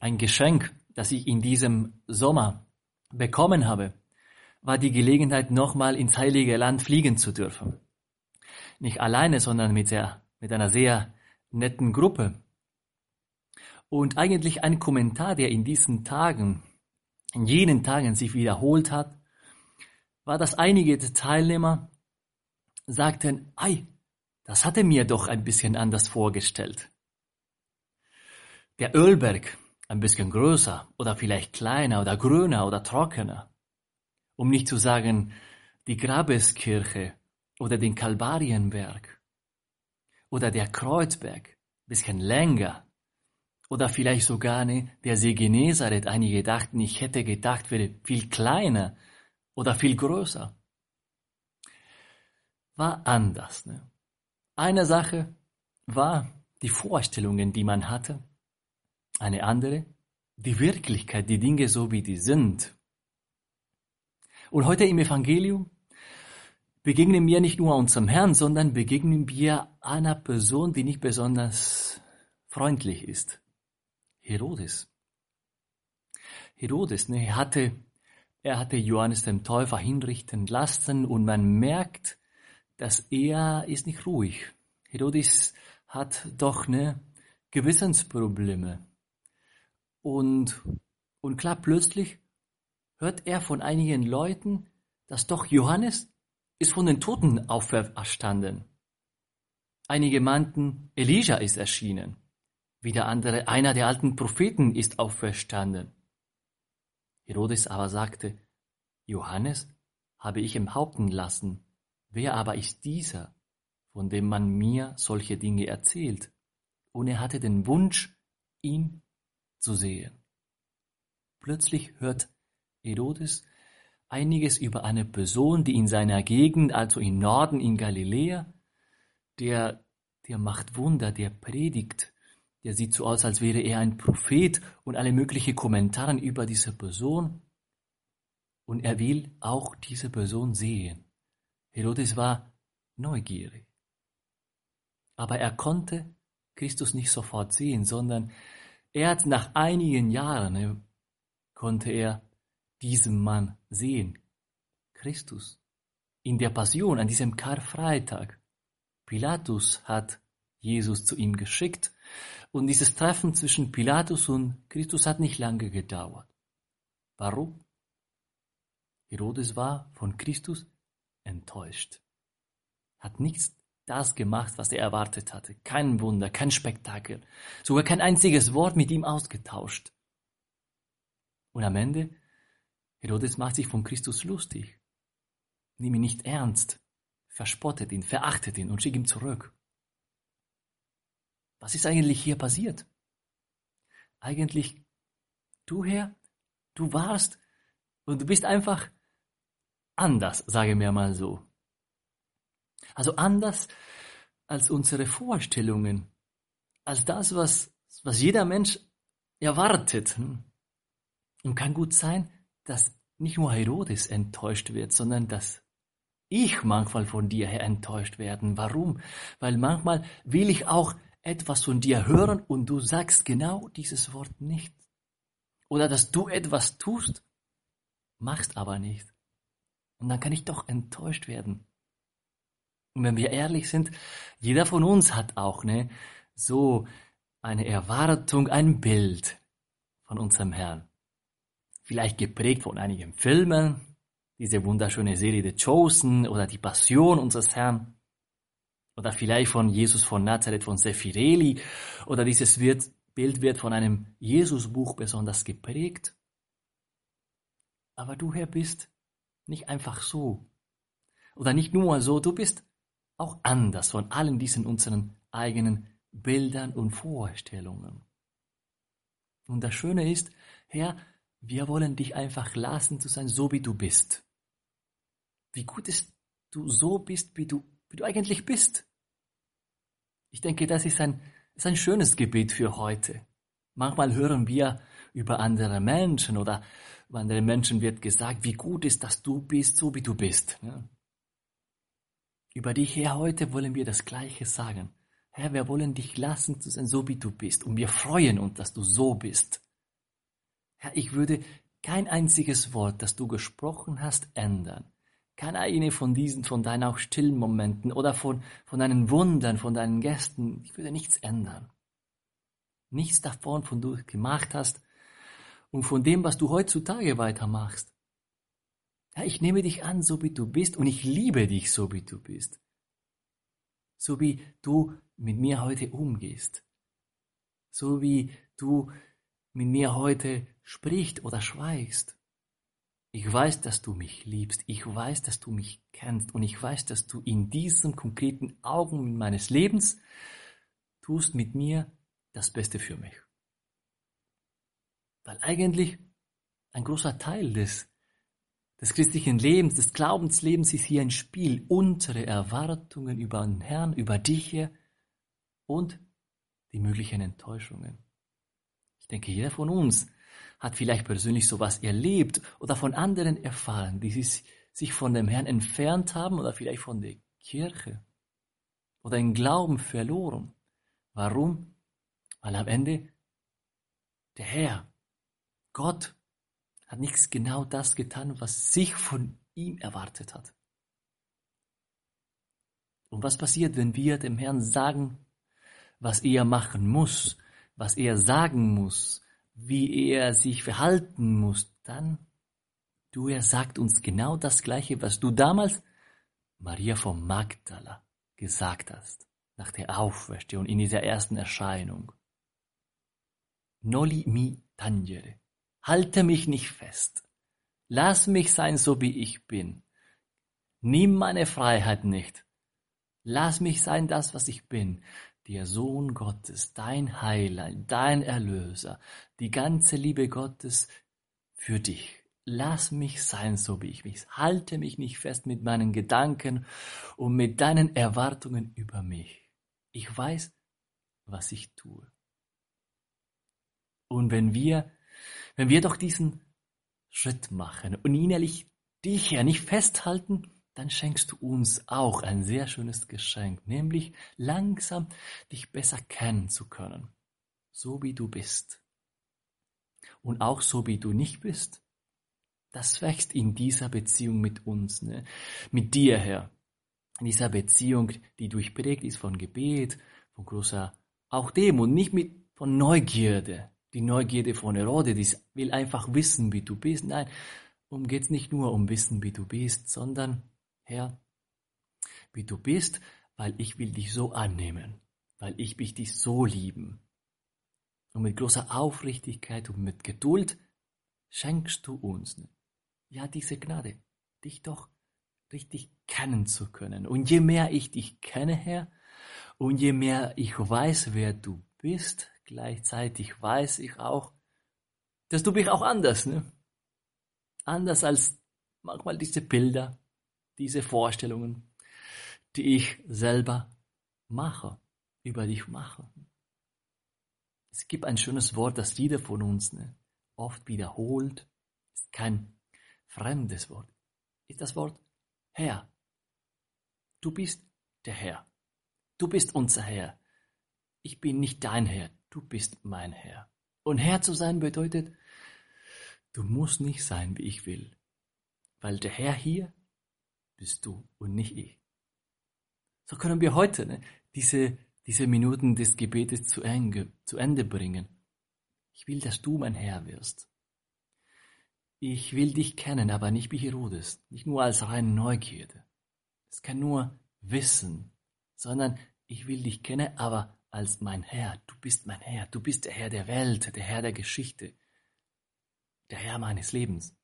Ein Geschenk, das ich in diesem Sommer bekommen habe, war die Gelegenheit, nochmal ins Heilige Land fliegen zu dürfen. Nicht alleine, sondern mit, der, mit einer sehr netten Gruppe. Und eigentlich ein Kommentar, der in diesen Tagen, in jenen Tagen sich wiederholt hat, war, dass einige Teilnehmer sagten, ei, das hatte mir doch ein bisschen anders vorgestellt. Der Ölberg, ein bisschen größer oder vielleicht kleiner oder grüner oder trockener. Um nicht zu sagen die Grabeskirche oder den Kalvarienberg oder der Kreuzberg, bisschen länger oder vielleicht sogar ne, der See Genezareth. Einige dachten, ich hätte gedacht, wäre viel kleiner oder viel größer. War anders. Ne? Eine Sache war die Vorstellungen, die man hatte. Eine andere, die Wirklichkeit, die Dinge so wie die sind. Und heute im Evangelium begegnen wir nicht nur unserem Herrn, sondern begegnen wir einer Person, die nicht besonders freundlich ist. Herodes. Herodes, ne, er hatte, er hatte Johannes den Täufer hinrichten lassen und man merkt, dass er ist nicht ruhig. Herodes hat doch ne Gewissensprobleme. Und, und klar, plötzlich hört er von einigen Leuten, dass doch Johannes ist von den Toten auferstanden. Einige meinten, Elijah ist erschienen. Wieder andere, einer der alten Propheten ist auferstanden. Herodes aber sagte, Johannes habe ich enthaupten lassen. Wer aber ist dieser, von dem man mir solche Dinge erzählt? Und er hatte den Wunsch, ihn zu sehen. Plötzlich hört Herodes einiges über eine Person, die in seiner Gegend, also im Norden in Galiläa, der, der macht Wunder, der predigt, der sieht so aus, als wäre er ein Prophet und alle möglichen Kommentare über diese Person. Und er will auch diese Person sehen. Herodes war neugierig. Aber er konnte Christus nicht sofort sehen, sondern erst nach einigen Jahren äh, konnte er diesen Mann sehen. Christus. In der Passion, an diesem Karfreitag. Pilatus hat Jesus zu ihm geschickt und dieses Treffen zwischen Pilatus und Christus hat nicht lange gedauert. Warum? Herodes war von Christus enttäuscht, hat nichts das gemacht, was er erwartet hatte. Kein Wunder, kein Spektakel, sogar kein einziges Wort mit ihm ausgetauscht. Und am Ende, Herodes macht sich von Christus lustig, nimmt ihn nicht ernst, verspottet ihn, verachtet ihn und schickt ihn zurück. Was ist eigentlich hier passiert? Eigentlich, du Herr, du warst und du bist einfach anders, sage mir mal so. Also anders als unsere Vorstellungen, als das, was, was jeder Mensch erwartet. Und kann gut sein, dass nicht nur Herodes enttäuscht wird, sondern dass ich manchmal von dir her enttäuscht werden. Warum? Weil manchmal will ich auch etwas von dir hören und du sagst genau dieses Wort nicht. Oder dass du etwas tust, machst aber nicht. Und dann kann ich doch enttäuscht werden. Und wenn wir ehrlich sind, jeder von uns hat auch ne, so eine Erwartung, ein Bild von unserem Herrn. Vielleicht geprägt von einigen Filmen, diese wunderschöne Serie The Chosen oder die Passion unseres Herrn. Oder vielleicht von Jesus von Nazareth von Sephireli. Oder dieses wird, Bild wird von einem Jesusbuch besonders geprägt. Aber du, Herr, bist nicht einfach so. Oder nicht nur so, du bist auch anders von allen diesen unseren eigenen Bildern und Vorstellungen. Und das Schöne ist, Herr, wir wollen dich einfach lassen zu sein, so wie du bist. Wie gut ist du so bist, wie du, wie du eigentlich bist. Ich denke, das ist ein, ist ein schönes Gebet für heute. Manchmal hören wir über andere Menschen oder über andere Menschen wird gesagt, wie gut ist, dass du bist, so wie du bist. Ja. Über dich, Herr, heute wollen wir das Gleiche sagen. Herr, wir wollen dich lassen zu sein, so wie du bist. Und wir freuen uns, dass du so bist. Herr, ich würde kein einziges Wort, das du gesprochen hast, ändern. Kein eine von diesen, von deinen auch stillen Momenten oder von, von deinen Wundern, von deinen Gästen. Ich würde nichts ändern. Nichts davon, von du gemacht hast und von dem, was du heutzutage weitermachst. Ja, ich nehme dich an, so wie du bist und ich liebe dich, so wie du bist. So wie du mit mir heute umgehst. So wie du mit mir heute sprichst oder schweigst. Ich weiß, dass du mich liebst. Ich weiß, dass du mich kennst. Und ich weiß, dass du in diesem konkreten Augenblick meines Lebens tust mit mir das Beste für mich. Weil eigentlich ein großer Teil des, des christlichen Lebens, des Glaubenslebens ist hier ein Spiel. Unsere Erwartungen über den Herrn, über dich hier und die möglichen Enttäuschungen. Ich denke, jeder von uns hat vielleicht persönlich sowas erlebt oder von anderen erfahren, die sich von dem Herrn entfernt haben oder vielleicht von der Kirche oder den Glauben verloren. Warum? Weil am Ende der Herr, Gott, hat nichts genau das getan, was sich von ihm erwartet hat. Und was passiert, wenn wir dem Herrn sagen, was er machen muss, was er sagen muss, wie er sich verhalten muss, dann, du, er sagt uns genau das Gleiche, was du damals Maria von Magdala gesagt hast, nach der Auferstehung in dieser ersten Erscheinung. Noli mi tangere. Halte mich nicht fest. Lass mich sein, so wie ich bin. Nimm meine Freiheit nicht. Lass mich sein, das, was ich bin der Sohn Gottes, dein Heiland, dein Erlöser, die ganze Liebe Gottes für dich. Lass mich sein, so wie ich mich. Halte mich nicht fest mit meinen Gedanken und mit deinen Erwartungen über mich. Ich weiß, was ich tue. Und wenn wir, wenn wir doch diesen Schritt machen und innerlich dich ja nicht festhalten, dann schenkst du uns auch ein sehr schönes Geschenk, nämlich langsam dich besser kennen zu können, so wie du bist. Und auch so wie du nicht bist. Das wächst in dieser Beziehung mit uns, ne? mit dir, Herr. In dieser Beziehung, die durchprägt ist von Gebet, von großer auch dem und nicht mit von Neugierde. Die Neugierde von Herode, die will einfach wissen, wie du bist. Nein, um geht's nicht nur um wissen, wie du bist, sondern Herr, wie du bist, weil ich will dich so annehmen, weil ich will dich so lieben. Und mit großer Aufrichtigkeit und mit Geduld schenkst du uns, ja, diese Gnade, dich doch richtig kennen zu können. Und je mehr ich dich kenne, Herr, und je mehr ich weiß, wer du bist, gleichzeitig weiß ich auch, dass du bist auch anders, ne? Anders als manchmal diese Bilder, diese Vorstellungen, die ich selber mache, über dich mache. Es gibt ein schönes Wort, das jeder von uns ne, oft wiederholt. ist kein fremdes Wort. Ist das Wort Herr. Du bist der Herr. Du bist unser Herr. Ich bin nicht dein Herr. Du bist mein Herr. Und Herr zu sein bedeutet, du musst nicht sein, wie ich will. Weil der Herr hier bist du und nicht ich. So können wir heute ne, diese, diese Minuten des Gebetes zu Ende, zu Ende bringen. Ich will, dass du mein Herr wirst. Ich will dich kennen, aber nicht wie Herodes, nicht nur als reine Neugierde. Es kann nur Wissen, sondern ich will dich kennen, aber als mein Herr. Du bist mein Herr, du bist der Herr der Welt, der Herr der Geschichte, der Herr meines Lebens.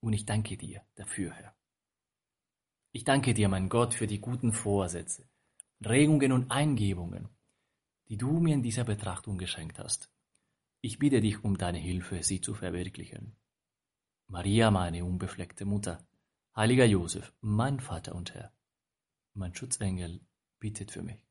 Und ich danke dir dafür, Herr. Ich danke dir, mein Gott, für die guten Vorsätze, Regungen und Eingebungen, die du mir in dieser Betrachtung geschenkt hast. Ich bitte dich um deine Hilfe, sie zu verwirklichen. Maria, meine unbefleckte Mutter, heiliger Josef, mein Vater und Herr, mein Schutzengel, bittet für mich.